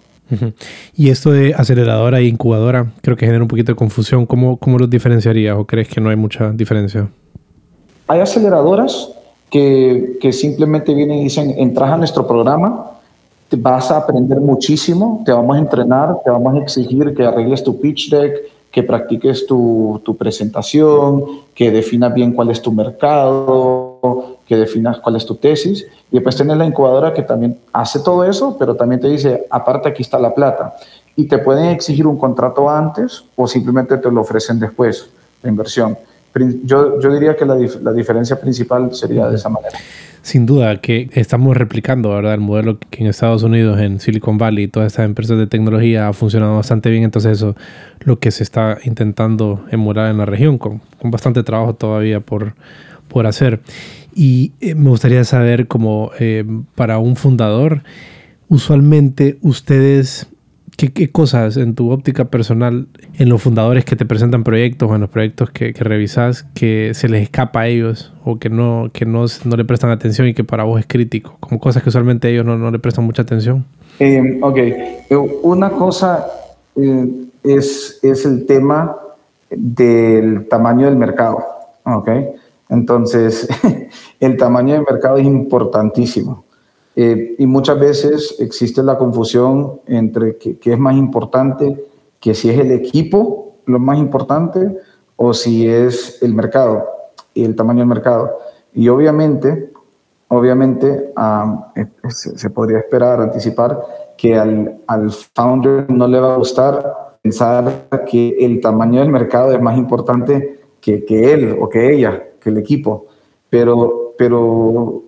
Y esto de aceleradora e incubadora, creo que genera un poquito de confusión. ¿Cómo, cómo los diferenciarías o crees que no hay mucha diferencia? Hay aceleradoras que, que simplemente vienen y dicen, entras a nuestro programa, te vas a aprender muchísimo, te vamos a entrenar, te vamos a exigir que arregles tu pitch deck, que practiques tu, tu presentación, que definas bien cuál es tu mercado, que definas cuál es tu tesis. Y después tienes la incubadora que también hace todo eso, pero también te dice, aparte aquí está la plata. Y te pueden exigir un contrato antes o simplemente te lo ofrecen después, la inversión. Yo, yo diría que la, la diferencia principal sería de esa manera. Sin duda que estamos replicando, ¿verdad? El modelo que en Estados Unidos, en Silicon Valley, todas estas empresas de tecnología ha funcionado bastante bien. Entonces eso lo que se está intentando emular en la región, con, con bastante trabajo todavía por, por hacer. Y eh, me gustaría saber, como eh, para un fundador, usualmente ustedes ¿Qué, cosas en tu óptica personal, en los fundadores que te presentan proyectos o en los proyectos que, revisas, que se les escapa a ellos o que, no, que no, no, le prestan atención y que para vos es crítico? Como cosas que usualmente ellos no, no le prestan mucha atención. Eh, ok, eh, una cosa es, es el tema del tamaño del mercado. Ok, entonces el tamaño del mercado es importantísimo. Eh, y muchas veces existe la confusión entre qué es más importante, que si es el equipo lo más importante o si es el mercado y el tamaño del mercado. Y obviamente, obviamente eh, se, podría esperar, anticipar que al, al founder no le va a gustar pensar que el tamaño del mercado es más importante que, que él o que ella, el equipo. Pero, pero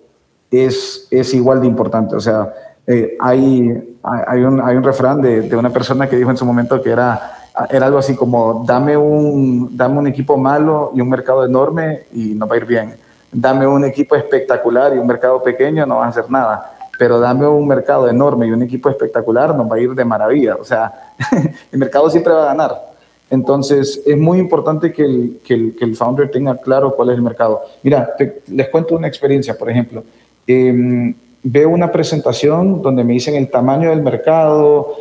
es, es igual de importante. O sea, eh, hay, hay, un, hay un refrán de, de, una persona que dijo en su momento que era, era algo así como, dame un, dame un equipo malo y un mercado enorme y no va a ir bien. Dame un equipo espectacular y un mercado pequeño, no va a hacer nada. Pero dame un mercado enorme y un equipo espectacular, nos va a ir de maravilla. O sea, el mercado siempre va a ganar. Entonces, es muy importante que el, que el, founder tenga claro cuál es el mercado. Mira, les cuento una experiencia, por ejemplo. Em, veo una presentación donde me dicen el tamaño del mercado,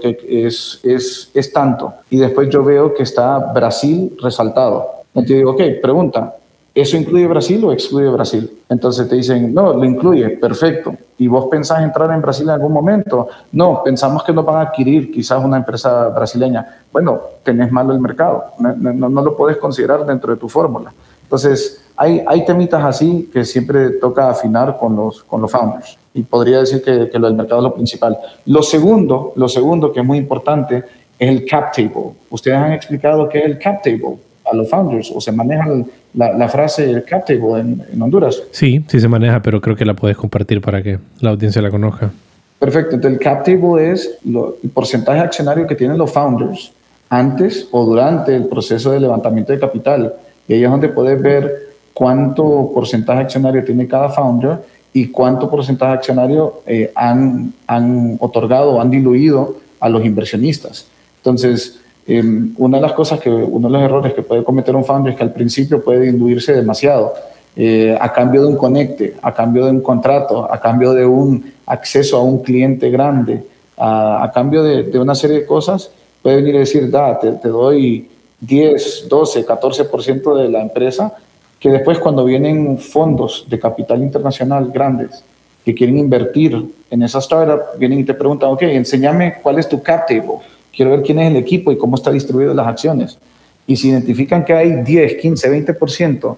que es, es, es, tanto, y después yo veo que está Brasil resaltado. Entonces digo, ok, pregunta, ¿eso incluye Brasil o excluye Brasil? Entonces te dicen, no, lo incluye, perfecto. ¿Y vos pensás entrar en Brasil en algún momento? No, pensamos que nos van a adquirir quizás una empresa brasileña. Bueno, tenés malo el mercado, no, no, no lo puedes considerar dentro de tu fórmula. Entonces, hay, hay temitas así que siempre toca afinar con los, con los founders. Y podría decir que, que lo del mercado es lo principal. Lo segundo, lo segundo que es muy importante es el cap table. Ustedes han explicado qué es el cap table a los founders o se maneja la, la frase cap table en, en, Honduras. Sí, sí se maneja, pero creo que la puedes compartir para que la audiencia la conozca. Perfecto. Entonces, el cap table es lo, el porcentaje accionario que tienen los founders antes o durante el proceso de levantamiento de capital. Y ahí es donde puedes ver cuánto porcentaje accionario tiene cada founder y cuánto porcentaje accionario eh, han, han otorgado o han diluido a los inversionistas. Entonces, em, una de las cosas que, uno de los errores que puede cometer un founder es que al principio puede diluirse demasiado. eh, a cambio de un conecte, a cambio de un contrato, a cambio de un acceso a un cliente grande, a, cambio de, una serie de cosas, puede venir y decir, da, te, te doy 10, 12, 14% de la empresa, que después cuando vienen fondos de capital internacional grandes que quieren invertir en esa startup, vienen y te preguntan, ok, enséñame cuál es tu cap table, quiero ver quién es el equipo y cómo está distribuido las acciones. Y si identifican que hay 10, 15, 20%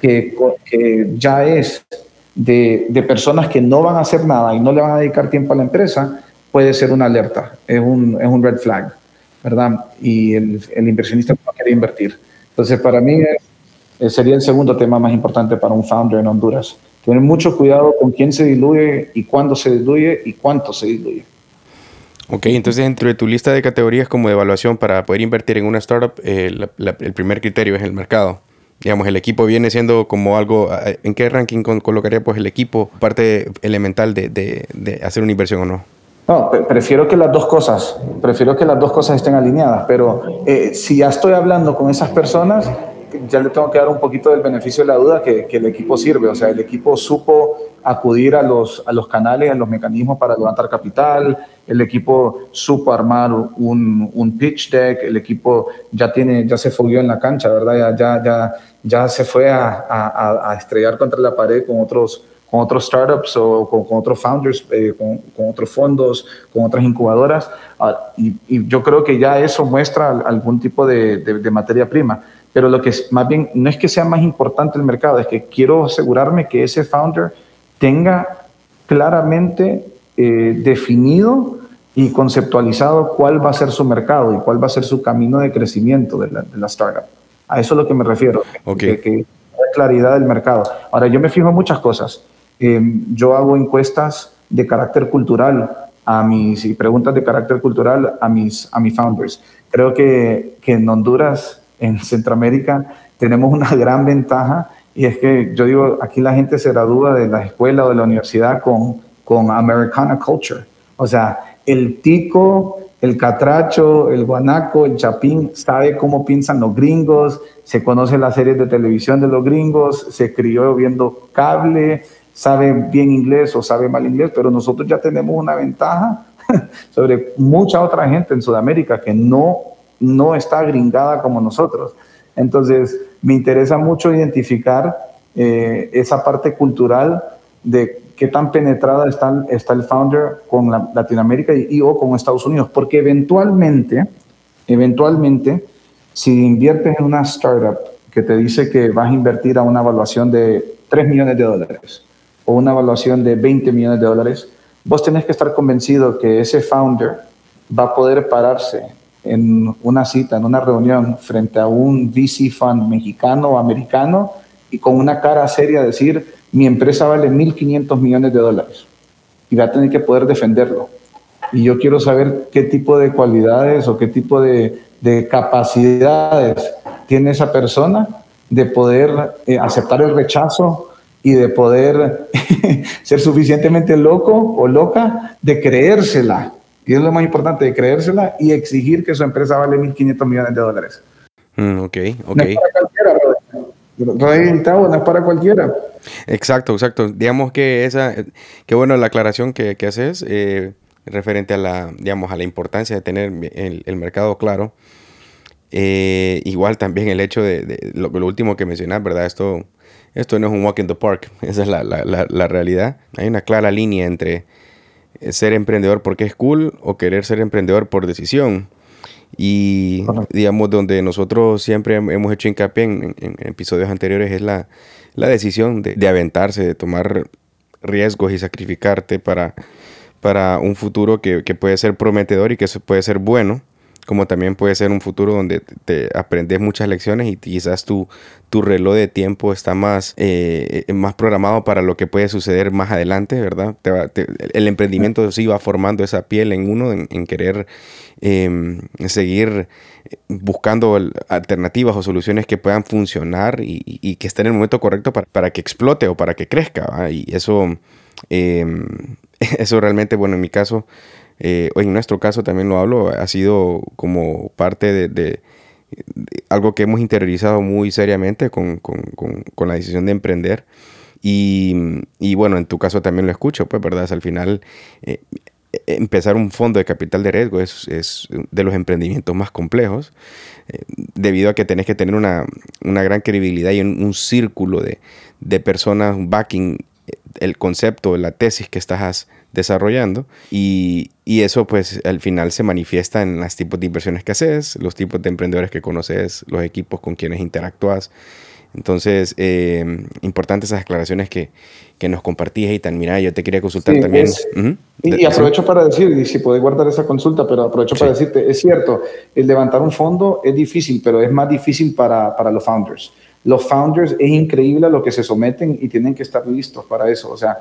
que, que ya es de, de, personas que no van a hacer nada y no le van a dedicar tiempo a la empresa, puede ser una alerta, es un, es un red flag, ¿verdad? Y el, el inversionista no quiere invertir. Entonces, para mí sería el segundo tema más importante para un founder en Honduras. Tener mucho cuidado con quién se diluye y cuándo se diluye y cuánto se diluye. Ok, entonces dentro de tu lista de categorías como de evaluación para poder invertir en una startup, eh, el primer criterio es el mercado. Digamos, el equipo viene siendo como algo, eh, ¿en qué ranking colocaría pues el equipo parte elemental de, de, hacer una inversión o no? No, prefiero que las dos cosas, prefiero que las dos cosas estén alineadas, pero eh, si ya estoy hablando con esas personas, ya le tengo que dar un poquito del beneficio de la duda que, que, el equipo sirve. O sea, el equipo supo acudir a los, a los canales, a los mecanismos para levantar capital, el equipo supo armar un, un pitch deck, el equipo ya, tiene, ya se fogueó en la cancha, ¿verdad? Ya, ya, ya, se fue a, a, a estrellar contra la pared con otros, con otros startups o con, con otros founders, eh, con, con, otros fondos, con otras incubadoras. Ah, y, y, yo creo que ya eso muestra algún tipo de, de, de materia prima pero lo que es, más bien no es que sea más importante el mercado, es que quiero asegurarme que ese founder tenga claramente eh, definido y conceptualizado cuál va a ser su mercado y cuál va a ser su camino de crecimiento de la, startup. A eso es lo que me refiero, okay. que, que hay claridad del mercado. Ahora, yo me fijo en muchas cosas. Eh, yo hago encuestas de carácter cultural a mis, y preguntas de carácter cultural a mis, a mis founders. Creo que, que en Honduras en Centroamérica tenemos una gran ventaja y es que yo digo, aquí la gente se gradúa de la escuela o de la universidad con, con Americana Culture. O sea, el tico, el catracho, el guanaco, el chapín, sabe cómo piensan los gringos, se conoce las series de televisión de los gringos, se crió viendo cable, sabe bien inglés o sabe mal inglés, pero nosotros ya tenemos una ventaja sobre mucha otra gente en Sudamérica que no no está gringada como nosotros. Entonces, me interesa mucho identificar eh, esa parte cultural de qué tan penetrada está, está el founder con Latinoamérica y, o con Estados Unidos, porque eventualmente, eventualmente, si inviertes en una startup que te dice que vas a invertir a una evaluación de 3 millones de dólares o una evaluación de 20 millones de dólares, vos tenés que estar convencido que ese founder va a poder pararse en una cita, en una reunión, frente a un VC fund mexicano o americano y con una cara seria decir, mi empresa vale 1.500 millones de dólares y va a tener que poder defenderlo. Y yo quiero saber qué tipo de cualidades o qué tipo de, de capacidades tiene esa persona de poder eh, aceptar el rechazo y de poder ser suficientemente loco o loca de creérsela y es lo más importante, de creérsela y exigir que su empresa vale 1.500 millones de dólares. Mm, ok, ok. No es para cualquiera, no es para cualquiera. Exacto, exacto. Digamos que esa, qué bueno la aclaración que, que haces eh, referente a la, digamos, a la importancia de tener el, el mercado claro. Eh, igual también el hecho de, lo, lo, último que mencionas, ¿verdad? Esto, esto no es un walk in the park, esa es la, la, la, la realidad. Hay una clara línea entre ser emprendedor porque es cool o querer ser emprendedor por decisión. Y digamos, donde nosotros siempre hemos hecho hincapié en, episodios anteriores es la, la decisión de, de, aventarse, de tomar riesgos y sacrificarte para, para un futuro que, que puede ser prometedor y que puede ser bueno como también puede ser un futuro donde te aprendes muchas lecciones y quizás tu, tu reloj de tiempo está más, eh, más programado para lo que puede suceder más adelante, ¿verdad? el emprendimiento sí va formando esa piel en uno, en, querer em, seguir buscando alternativas o soluciones que puedan funcionar y, que estén en el momento correcto para, para que explote o para que crezca. Y eso, em, eso realmente, bueno, en mi caso, eh, en nuestro caso también lo hablo, ha sido como parte de, algo que hemos interiorizado muy seriamente con, con, con, la decisión de emprender. Y, y, bueno, en tu caso también lo escucho, pues, ¿verdad? al final, eh, empezar un fondo de capital de riesgo es, es de los emprendimientos más complejos, eh, debido a que tenés que tener una, una gran credibilidad y un, un círculo de, de, personas backing el concepto, la tesis que estás desarrollando y, y, eso pues al final se manifiesta en los tipos de inversiones que haces, los tipos de emprendedores que conoces, los equipos con quienes interactúas. Entonces, eh, importantes esas aclaraciones que, que nos compartís, Eitan. Mira, yo te quería consultar también. y, aprovecho para decir, y si podés guardar esa consulta, pero aprovecho para decirte, es cierto, el levantar un fondo es difícil, pero es más difícil para, para los founders. Los founders es increíble a lo que se someten y tienen que estar listos para eso. O sea,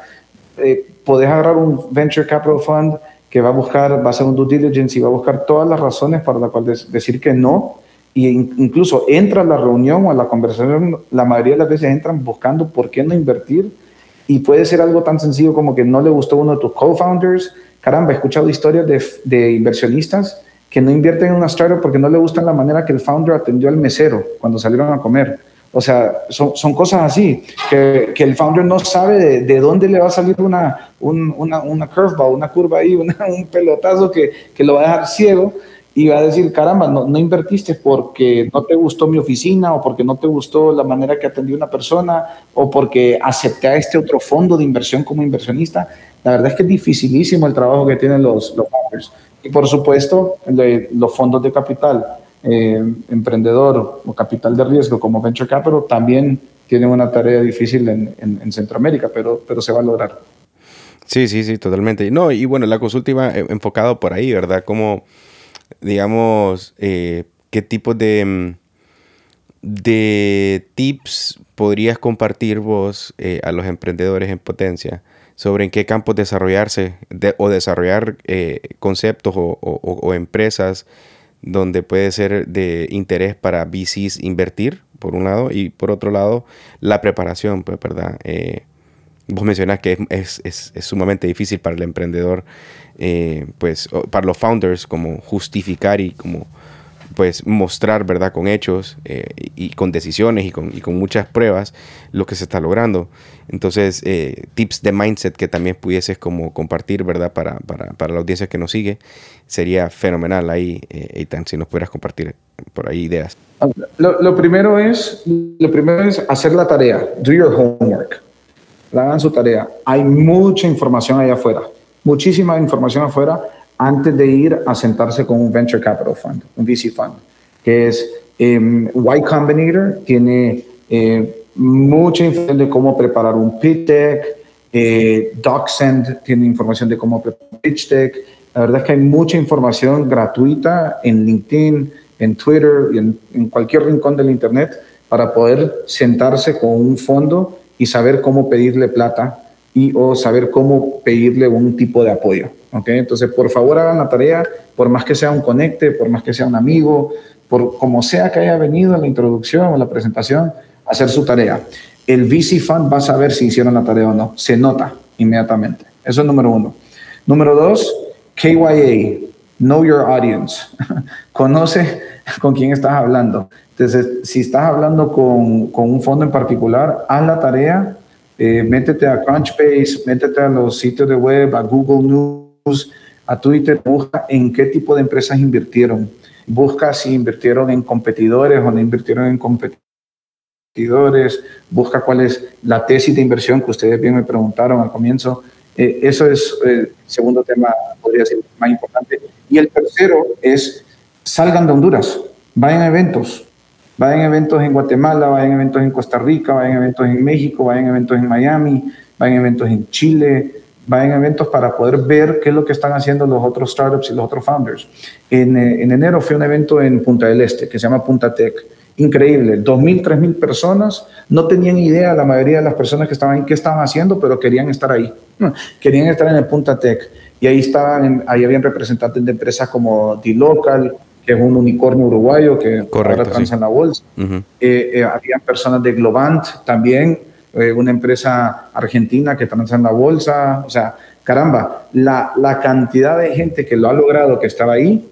eh, podés agarrar un venture capital fund que va a buscar, va a hacer un due diligence y va a buscar todas las razones para las cuales decir que no. Y incluso entra a la reunión o a la conversación, la mayoría de las veces entran buscando por qué no invertir. Y puede ser algo tan sencillo como que no le gustó uno de tus co-founders. Caramba, he escuchado historias de, de inversionistas que no invierten en una startup porque no le gusta la manera que el founder atendió al mesero cuando salieron a comer o sea, son, son cosas así, que, que, el founder no sabe de, de, dónde le va a salir una, un, una, una curveball, una curva ahí, una, un pelotazo que, que, lo va a dejar ciego y va a decir, caramba, no, no, invertiste porque no te gustó mi oficina o porque no te gustó la manera que atendí una persona o porque acepté a este otro fondo de inversión como inversionista. La verdad es que es dificilísimo el trabajo que tienen los, los founders. Y por supuesto, los fondos de capital eh, emprendedor o capital de riesgo como Venture Capital también tiene una tarea difícil en, en, Centroamérica, pero, pero se va a lograr. Sí, sí, sí, totalmente. No, y bueno, la consulta iba enfocado por ahí, ¿verdad? Como, digamos, eh, qué tipo de, mm, de tips podrías compartir vos eh, a los emprendedores en potencia sobre en qué campos desarrollarse o desarrollar conceptos o, o empresas donde puede ser de interés para VCs invertir, por un lado, y por otro lado, la preparación, pues, ¿verdad? Eh, vos mencionás que es, es, es, sumamente difícil para el emprendedor, eh, pues, para los founders, como justificar y como pues mostrar, ¿verdad? Con hechos eh, y con decisiones y con, y con, muchas pruebas lo que se está logrando. Entonces, eh, tips de mindset que también pudieses como compartir, ¿verdad? Para, para, para la audiencia que nos sigue, sería fenomenal ahí, eh, Eitan, si nos pudieras compartir por ahí ideas. Lo, primero es, lo primero es hacer la tarea, do your homework, hagan su tarea. Hay mucha información allá afuera, muchísima información afuera antes de ir a sentarse con un Venture Capital Fund, un VC Fund, que es eh, Y Combinator, tiene eh, mucha información de cómo preparar un pitch deck, eh, DocSend tiene información de cómo preparar un pitch deck. La verdad es que hay mucha información gratuita en LinkedIn, en Twitter y en, en cualquier rincón del Internet para poder sentarse con un fondo y saber cómo pedirle plata y o saber cómo pedirle un tipo de apoyo. ¿Okay? Entonces, por favor, hagan la tarea, por más que sea un conecte, por más que sea un amigo, por como sea que haya venido en la introducción o la presentación, hacer su tarea. El VC Fund va a saber si hicieron la tarea o no. Se nota inmediatamente. Eso es número uno. Número dos, KYA, Know Your Audience. Conoce con quién estás hablando. Entonces, si estás hablando con, con un fondo en particular, haz la tarea eh, métete a Crunchbase, métete a los sitios de web, a Google News, a Twitter, busca en qué tipo de empresas invirtieron. Busca si invirtieron en competidores o no invirtieron en competidores. Busca cuál es la tesis de inversión que ustedes bien me preguntaron al comienzo. Eh, eso es el eh, segundo tema, podría ser más importante. Y el tercero es salgan de Honduras, vayan a eventos, Vayan a eventos en Guatemala, vayan a eventos en Costa Rica, vayan a eventos en México, vayan a eventos en Miami, vayan a eventos en Chile, vayan a eventos para poder ver qué es lo que están haciendo los otros startups y los otros founders. En, eh, en enero fue un evento en Punta del Este que se llama Punta Tech. Increíble, 2.000, 3.000 personas, no tenían idea la mayoría de las personas que estaban ahí qué estaban haciendo, pero querían estar ahí, querían estar en el Punta Tech. Y ahí estaban, ahí habían representantes de empresas como D-Local, que es un unicornio uruguayo que Correcto, ahora transa en la bolsa. Uh -huh. eh, eh, habían personas de Globant también, eh, una empresa argentina que transa en la bolsa. O sea, caramba, la, la, cantidad de gente que lo ha logrado, que estaba ahí,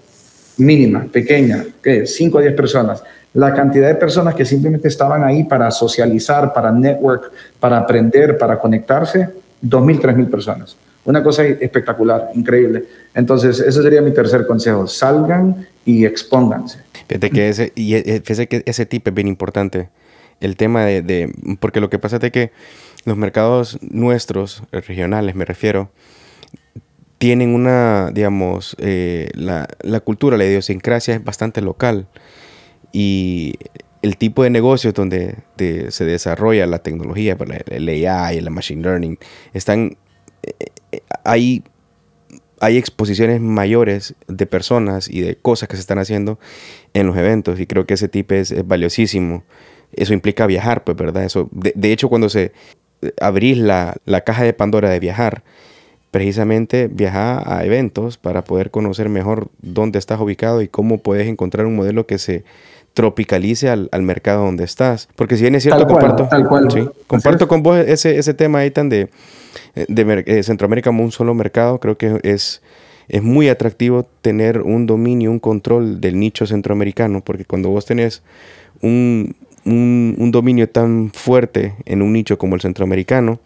mínima, pequeña, ¿qué? 5 a 10 personas. La cantidad de personas que simplemente estaban ahí para socializar, para network, para aprender, para conectarse, 2.000, 3.000 personas. Una cosa espectacular, increíble. Entonces, ese sería mi tercer consejo. Salgan y expónganse. Fíjate que ese, y e, fíjate que ese tip es bien importante. El tema de, de, porque lo que pasa es que los mercados nuestros, regionales me refiero, tienen una, digamos, eh, la, la, cultura, la idiosincrasia es bastante local y el tipo de negocios donde se desarrolla la tecnología, pues, el AI, el machine learning, están, eh, eh, hay, hay exposiciones mayores de personas y de cosas que se están haciendo en los eventos y creo que ese tipo es, valiosísimo. Eso implica viajar, pues, ¿verdad? Eso, de, hecho, cuando se abrís la, la caja de Pandora de viajar, precisamente viajar a eventos para poder conocer mejor dónde estás ubicado y cómo puedes encontrar un modelo que se tropicalice al, mercado donde estás. Porque si bien es cierto, comparto, comparto con vos ese, ese tema ahí tan de, de, eh, Centroamérica como un solo mercado. Creo que es, es muy atractivo tener un dominio, un control del nicho centroamericano, porque cuando vos tenés un, un, un dominio tan fuerte en un nicho como el centroamericano,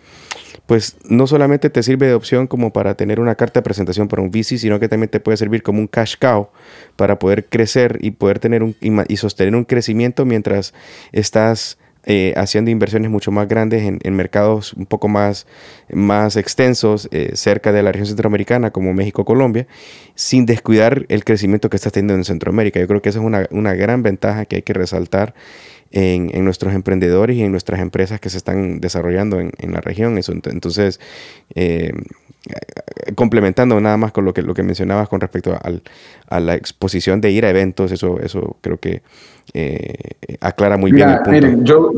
pues no solamente te sirve de opción como para tener una carta de presentación para un VC, sino que también te puede servir como un cash cow para poder crecer y poder tener un, y sostener un crecimiento mientras estás eh, haciendo inversiones mucho más grandes en, mercados un poco más, más extensos eh, cerca de la región centroamericana como México, Colombia, sin descuidar el crecimiento que estás teniendo en Centroamérica. Yo creo que esa es una, una gran ventaja que hay que resaltar en, nuestros emprendedores y en nuestras empresas que se están desarrollando en, la región. Eso, entonces, eh, complementando nada más con lo que, lo que mencionabas con respecto a la exposición de ir a eventos, eso, eso creo que eh, aclara muy bien el punto. Miren, yo,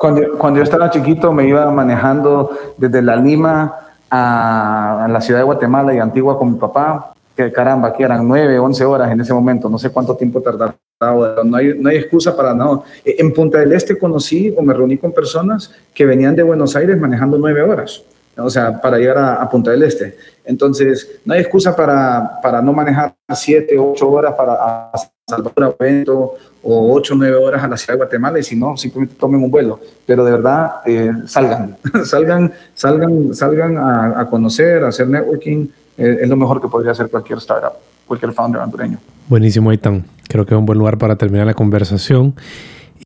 cuando, cuando, yo estaba chiquito me iba manejando desde La Lima a, a la ciudad de Guatemala y Antigua con mi papá que caramba, que eran nueve, once horas en ese momento, no sé cuánto tiempo tardaba, no hay, no hay excusa para nada. En Punta del Este conocí o me reuní con personas que venían de Buenos Aires manejando nueve horas, o sea, para llegar a, Punta del Este. Entonces, no hay excusa para, para no manejar siete, ocho horas para Salvador evento o ocho, nueve horas a la ciudad de Guatemala y si no, simplemente tomen un vuelo. Pero de verdad, eh, salgan, salgan, salgan, salgan a, conocer, a hacer networking, es lo mejor que podría hacer cualquier startup, cualquier founder hondureño. Buenísimo, Aitan. Creo que es un buen lugar para terminar la conversación.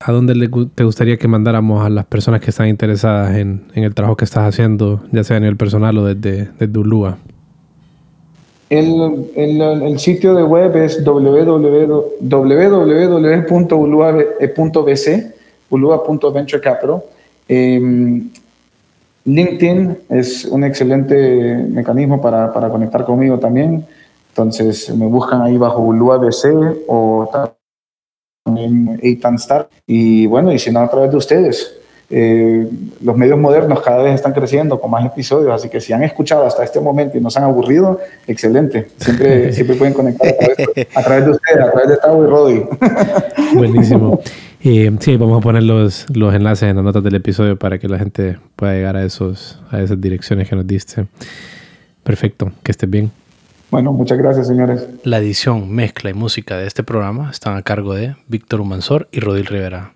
¿A dónde te gustaría que mandáramos a las personas que están interesadas en, el trabajo que estás haciendo, ya sea a nivel personal o desde, desde Ulúa? El, sitio de web es www.ulua.bc, ulua.venturecapital. Eh, LinkedIn es un excelente mecanismo para, conectar conmigo también. Entonces me buscan ahí bajo UABC o también Eitan Star. Y bueno, y si no, a través de ustedes. Eh, los medios modernos cada vez están creciendo con más episodios, así que si han escuchado hasta este momento y nos han aburrido, excelente. Siempre, siempre pueden conectar a través, a través de ustedes, a través de Tavo y Rodi. Buenísimo. Y sí, vamos a poner los, los enlaces en las notas del episodio para que la gente pueda llegar a, esos, a esas direcciones que nos diste. Perfecto, que estés bien. Bueno, muchas gracias, señores. La edición, mezcla y música de este programa están a cargo de Víctor Humansor y Rodil Rivera.